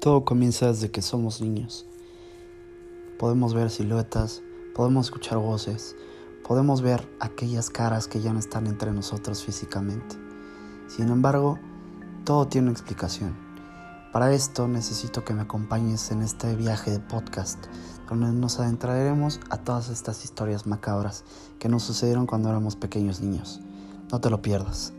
Todo comienza desde que somos niños. Podemos ver siluetas, podemos escuchar voces, podemos ver aquellas caras que ya no están entre nosotros físicamente. Sin embargo, todo tiene explicación. Para esto necesito que me acompañes en este viaje de podcast, donde nos adentraremos a todas estas historias macabras que nos sucedieron cuando éramos pequeños niños. No te lo pierdas.